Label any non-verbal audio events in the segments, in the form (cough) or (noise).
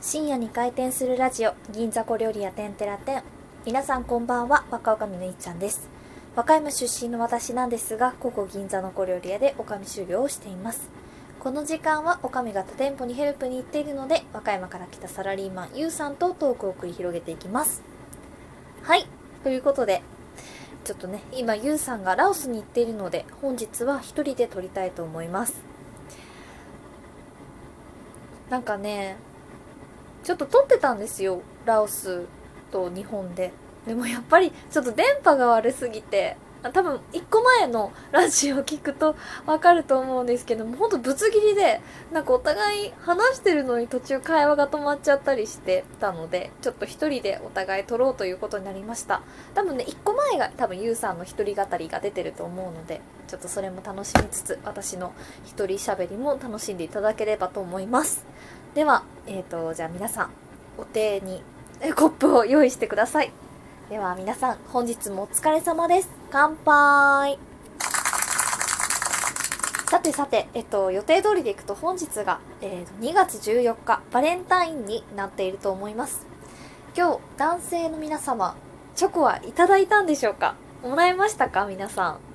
深夜に開店するラジオ銀座小料理屋てんてら店。皆さんこんばんは若女将のいっちゃんです。和歌山出身の私なんですがここ銀座の小料理屋で女将修行をしています。この時間は女将が他店舗にヘルプに行っているので和歌山から来たサラリーマンゆうさんとトークを繰り広げていきます。はいということでちょっとね今ゆうさんがラオスに行っているので本日は一人で撮りたいと思います。なんかねちょっと撮ってたんですよラオスと日本で。でもやっぱりちょっと電波が悪すぎて多分1個前のラジオを聞くとわかると思うんですけどもほんとぶつ切りでなんかお互い話してるのに途中会話が止まっちゃったりしてたのでちょっと一人でお互い撮ろうということになりました。多分ね1個前が多分ゆうさんの一人語りが出てると思うのでちょっとそれも楽しみつつ私の一人喋りも楽しんでいただければと思います。ではえーとじゃあ皆さんお手にコップを用意してください。では皆さん本日もお疲れ様です。乾杯。さてさて、えっと、予定通りでいくと本日が、えー、2月14日バレンタインになっていると思います。今日男性の皆様チョコはいただいたんでしょうか？もらえましたか？皆さん。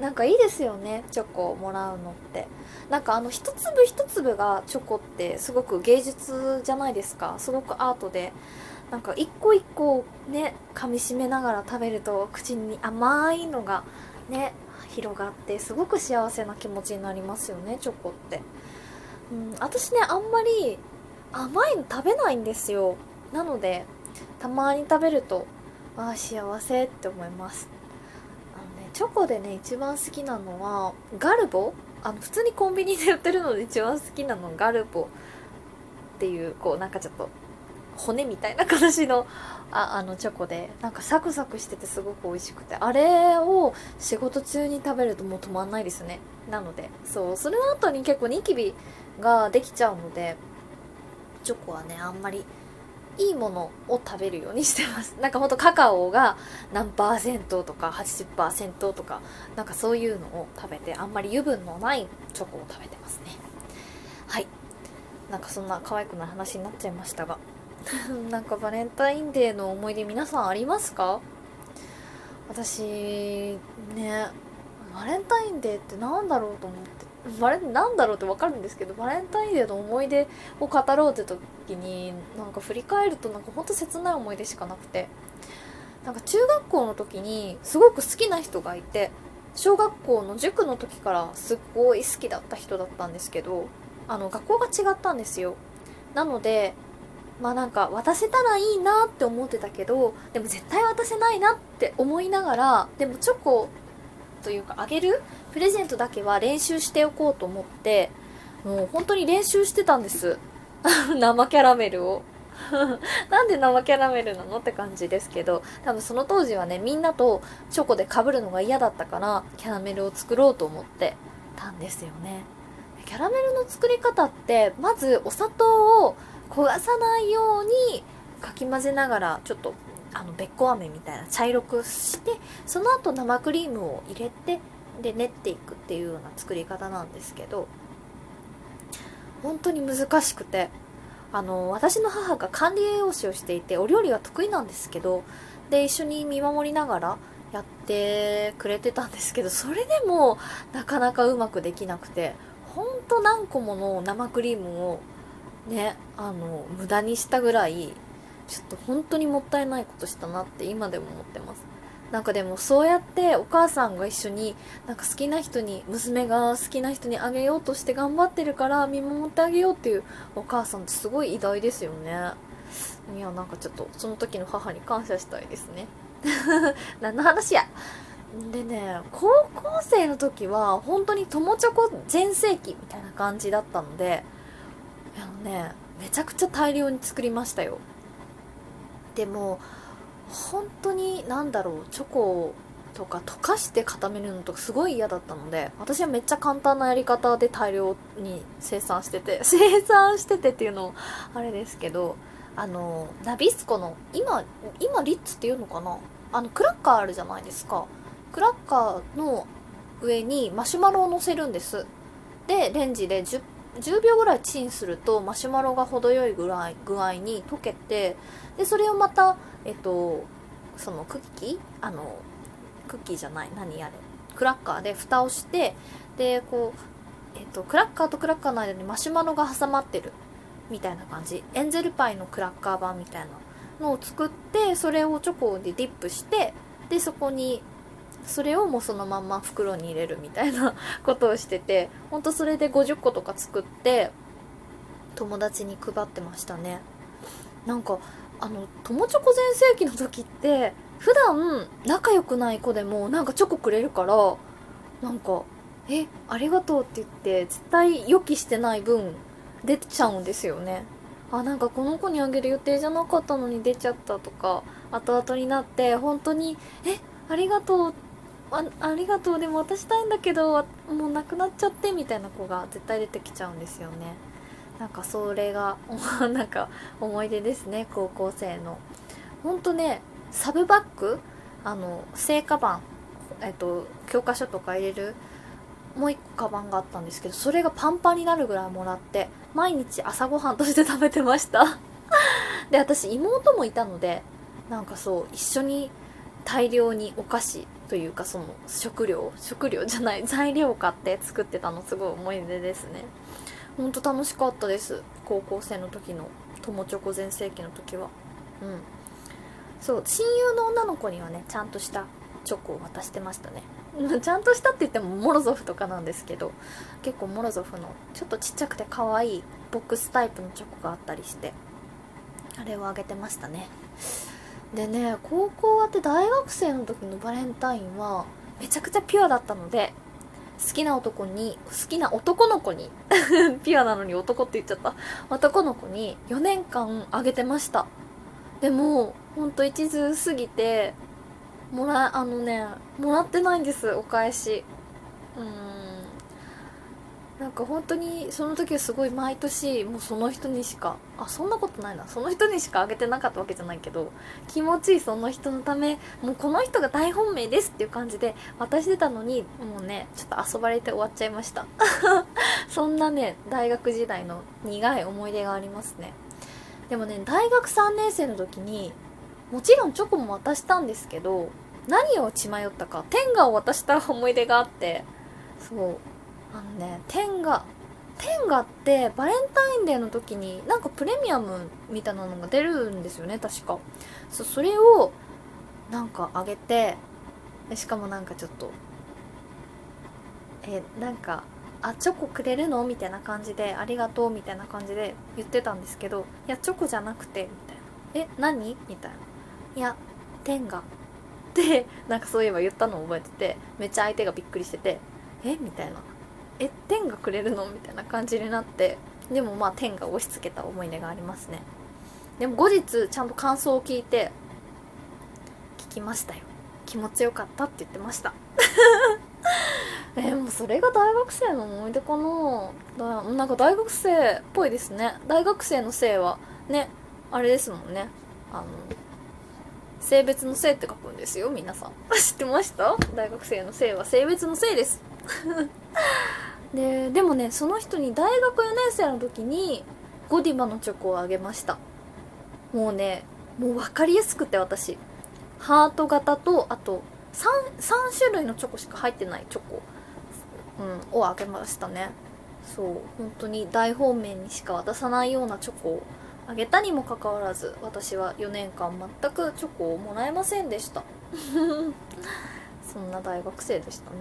なんかいいですよねチョコをもらうのって。なんかあの一粒一粒がチョコってすごく芸術じゃないですか。すごくアートで。なんか一個一個ね噛みしめながら食べると口に甘いのがね広がってすごく幸せな気持ちになりますよねチョコって、うん、私ねあんまり甘いの食べないんですよ。なのでたまに食べるとああ幸せって思います。チョコでね一番好きなのはガルボ？あの普通にコンビニで売ってるので一番好きなのガルボ。っていうこうなんかちょっと骨みたいな形のああのチョコでなんかサクサクしててすごく美味しくて。あれを仕事中に食べるともう止まんないですね。なのでそうそれの後に結構ニキビができちゃうのでチョコはねあんまりいいものを食べるようにしてます。(laughs) なんかほんとカカオが何パーセントとか80%とかなんかそういうのを食べてあんまり油分のないチョコを食べてますね。はい。なんかそんな可愛くない話になっちゃいましたが。(laughs) なんかバレンタインデーの思い出皆さんありますか？私ねバレンタインデーって何だろうと思って。バレなんだろうって分かるんですけどバレンタインデーの思い出を語ろうって時になんか振り返るとなんかほんと切ない思い出しかなくて。なんか中学校の時にすごく好きな人がいて小学校の塾の時からすっごい好きだった人だったんですけどあの学校が違ったんですよ。なのでまあなんか渡せたらいいなって思ってたけどでも絶対渡せないなって思いながらでもチョコというかあげるプレゼントだけは練習しておこうと思ってもう本当に練習してたんです。(laughs) 生キャラメルを。(laughs) なんで生キャラメルなのって感じですけど多分その当時はねみんなとチョコでかぶるのが嫌だったからキャラメルを作ろうと思ってたんですよね。キャラメルの作り方ってまずお砂糖を焦がさないようにかき混ぜながらちょっとあのべっこ飴みたいな茶色くしてその後生クリームを入れてで練っていくっていうような作り方なんですけど本当に難しくてあの私の母が管理栄養士をしていてお料理が得意なんですけどで一緒に見守りながらやってくれてたんですけどそれでもなかなかうまくできなくてほんと何個もの生クリームをねあの無駄にしたぐらいちょっと本当にもったいないことしたなって今でも思ってます。なんかでもそうやってお母さんが一緒になんか好きな人に娘が好きな人にあげようとして頑張ってるから見守ってあげようっていうお母さんってすごい偉大ですよね。いやなんかちょっとその時の母に感謝したいですね。(laughs) 何の話や。でね高校生の時は本当に友チョコ全盛期みたいな感じだったのであのねめちゃくちゃ大量に作りましたよ。でも本当に何だろうチョコとか溶かして固めるのとかすごい嫌だったので私はめっちゃ簡単なやり方で大量に生産してて (laughs) 生産しててっていうのあれですけどあのナビスコの今今リッツっていうのかな？あのクラッカーあるじゃないですか。クラッカーの上にマシュマロを乗せるんです。でレンジで10 10秒ぐらいチンするとマシュマロが程よいぐらい具合に溶けてでそれをまたえっとそのクッキー？あのクッキーじゃない何あれ？クラッカーで蓋をしてでこう、えっと、クラッカーとクラッカーの間にマシュマロが挟まってるみたいな感じ。エンゼルパイのクラッカー版みたいなのを作ってそれをチョコでディップしてでそこにそれをもうそのまんま袋に入れるみたいな (laughs) ことをしててほんとそれで50個とか作って友達に配ってましたね。なんかあの友チョコ全盛期の時って普段仲良くない子でもなんかチョコくれるからなんか「えありがとう」って言って絶対予期してない分出ちゃうんですよね。あなんかこの子にあげる予定じゃなかったのに出ちゃったとか後々になって本当に「えありがとう」あありがとう。でも渡したいんだけどもうなくなっちゃってみたいな子が絶対出てきちゃうんですよね。なんかそれが (laughs) なんか思い出ですね。高校生の。ほんとねサブバッグあの聖火版えっと教科書とか入れるもう一個カバンがあったんですけどそれがパンパンになるぐらいもらって毎日朝ごはんとして食べてました。(laughs) で私妹もいたのでなんかそう一緒に大量にお菓子というかその食料食料じゃない (laughs) 材料を買って作ってたのすごい思い出ですね。ほんと楽しかったです高校生の時の友チョコ全盛期の時は。うん。そう親友の女の子にはねちゃんとしたチョコを渡してましたね。(laughs) ちゃんとしたって言ってもモロゾフとかなんですけど結構モロゾフのちょっとちっちゃくて可愛いボックスタイプのチョコがあったりしてあれをあげてましたね。でね高校終わって大学生の時のバレンタインはめちゃくちゃピュアだったので好きな男に好きな男の子に (laughs) ピュアなのに男って言っちゃった。男の子に4年間あげてました。でもほんと一途すぎてもらあのねもらってないんですお返し。うん。なんか本当にその時はすごい毎年もうその人にしかあそんなことないな。その人にしかあげてなかったわけじゃないけど気持ちいいその人のためもうこの人が大本命ですっていう感じで渡してたのにもうねちょっと遊ばれて終わっちゃいました。(laughs) そんなね大学時代の苦い思い出がありますね。でもね大学3年生の時にもちろんチョコも渡したんですけど何を血迷ったか天下を渡した思い出があってそう。あのね天下天下ってバレンタインデーの時になんかプレミアムみたいなのが出るんですよね確か。そそれをなんかあげてしかもなんかちょっとえなんかあチョコくれるの？みたいな感じでありがとうみたいな感じで言ってたんですけどいやチョコじゃなくてみたいな。え何？みたいな。いや天下ってなんかそういえば言ったのを覚えててめっちゃ相手がびっくりしててえ？みたいな。え天がくれるの？みたいな感じになってでもまあ天が押し付けた思い出がありますね。でも後日ちゃんと感想を聞いて聞きましたよ。気持ちよかったって言ってました。(laughs) え、もうそれが大学生の思い出かな。だなんか大学生っぽいですね。大学生の性はねあれですもんね。あの性別の性って書くんですよ皆さん。(laughs) 知ってました？大学生の性は性別の性です。(laughs) ででもねその人に大学4年生の時にゴディバのチョコをあげました。もうねもう分かりやすくて私。ハート型とあと 3, 3種類のチョコしか入ってないチョコ、うん、をあげましたね。そう本当に大方面にしか渡さないようなチョコをあげたにもかかわらず私は4年間全くチョコをもらえませんでした。(laughs) そんな大学生でしたね。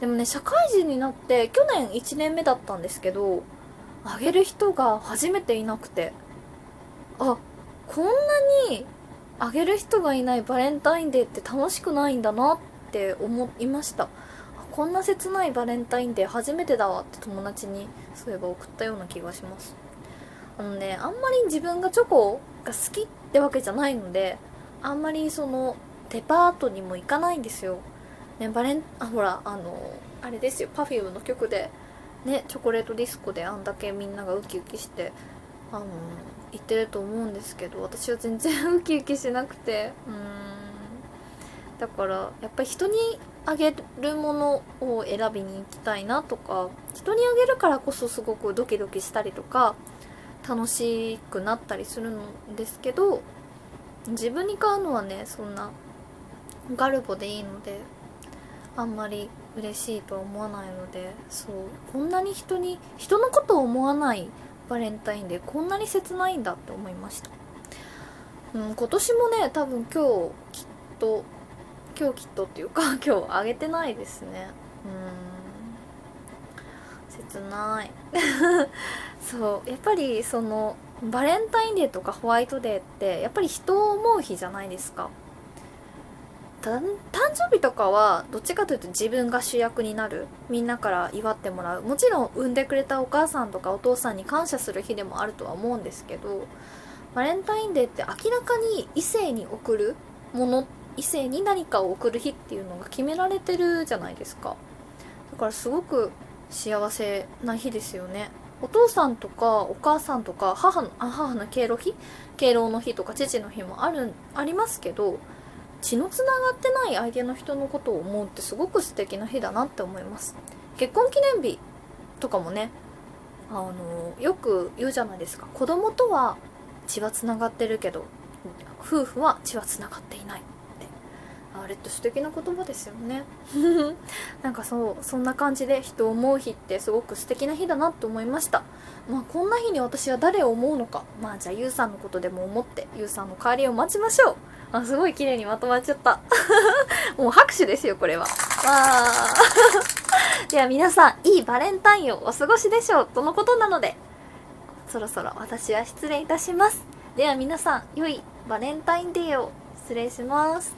でもね社会人になって去年1年目だったんですけどあげる人が初めていなくて。あこんなにあげる人がいないバレンタインデーって楽しくないんだなって思いました。こんな切ないバレンタインデー初めてだわって友達にそういえば送ったような気がします。あのねあんまり自分がチョコが好きってわけじゃないのであんまりそのデパートにも行かないんですよ。ねバレンあほらあのあれですよ Perfume の曲でねチョコレートディスコであんだけみんながウキウキしてあの言ってると思うんですけど私は全然ウキウキしなくてうん。だからやっぱり人にあげるものを選びに行きたいなとか人にあげるからこそすごくドキドキしたりとか楽しくなったりするんですけど自分に買うのはねそんなガルボでいいのであんまり嬉しいとは思わないのでそうこんなに人に人のことを思わないバレンタインでこんなに切ないんだって思いました、うん、今年もね多分今日きっと今日きっとっていうか (laughs) 今日あげてないですね。うん。切ない。(laughs) そうやっぱりそのバレンタインデーとかホワイトデーってやっぱり人を思う日じゃないですか。誕生日とかはどっちかというと自分が主役になる。みんなから祝ってもらう。もちろん産んでくれたお母さんとかお父さんに感謝する日でもあるとは思うんですけどバレンタインデーって明らかに異性に贈るもの異性に何かを贈る日っていうのが決められてるじゃないですか。だからすごく幸せな日ですよね。お父さんとかお母さんとか母のあ母の敬老日？敬老の日とか父の日もあるありますけど血のつながってない相手の人のことを思うってすごく素敵な日だなって思います。結婚記念日とかもねあのよく言うじゃないですか。子供とは血はつながってるけど夫婦は血はつながっていない。れって素敵な言葉ですよね。(laughs) なんかそうそんな感じで人を思う日ってすごく素敵な日だなって思いました。まあこんな日に私は誰を思うのか。まあじゃあゆうさんのことでも思ってゆうさんの帰りを待ちましょう。あすごい綺麗にまとまっちゃった。(laughs) もう拍手ですよこれは。わあ。(laughs) では皆さんいいバレンタインをお過ごしでしょうとのことなのでそろそろ私は失礼いたします。では皆さん良いバレンタインデーを。失礼します。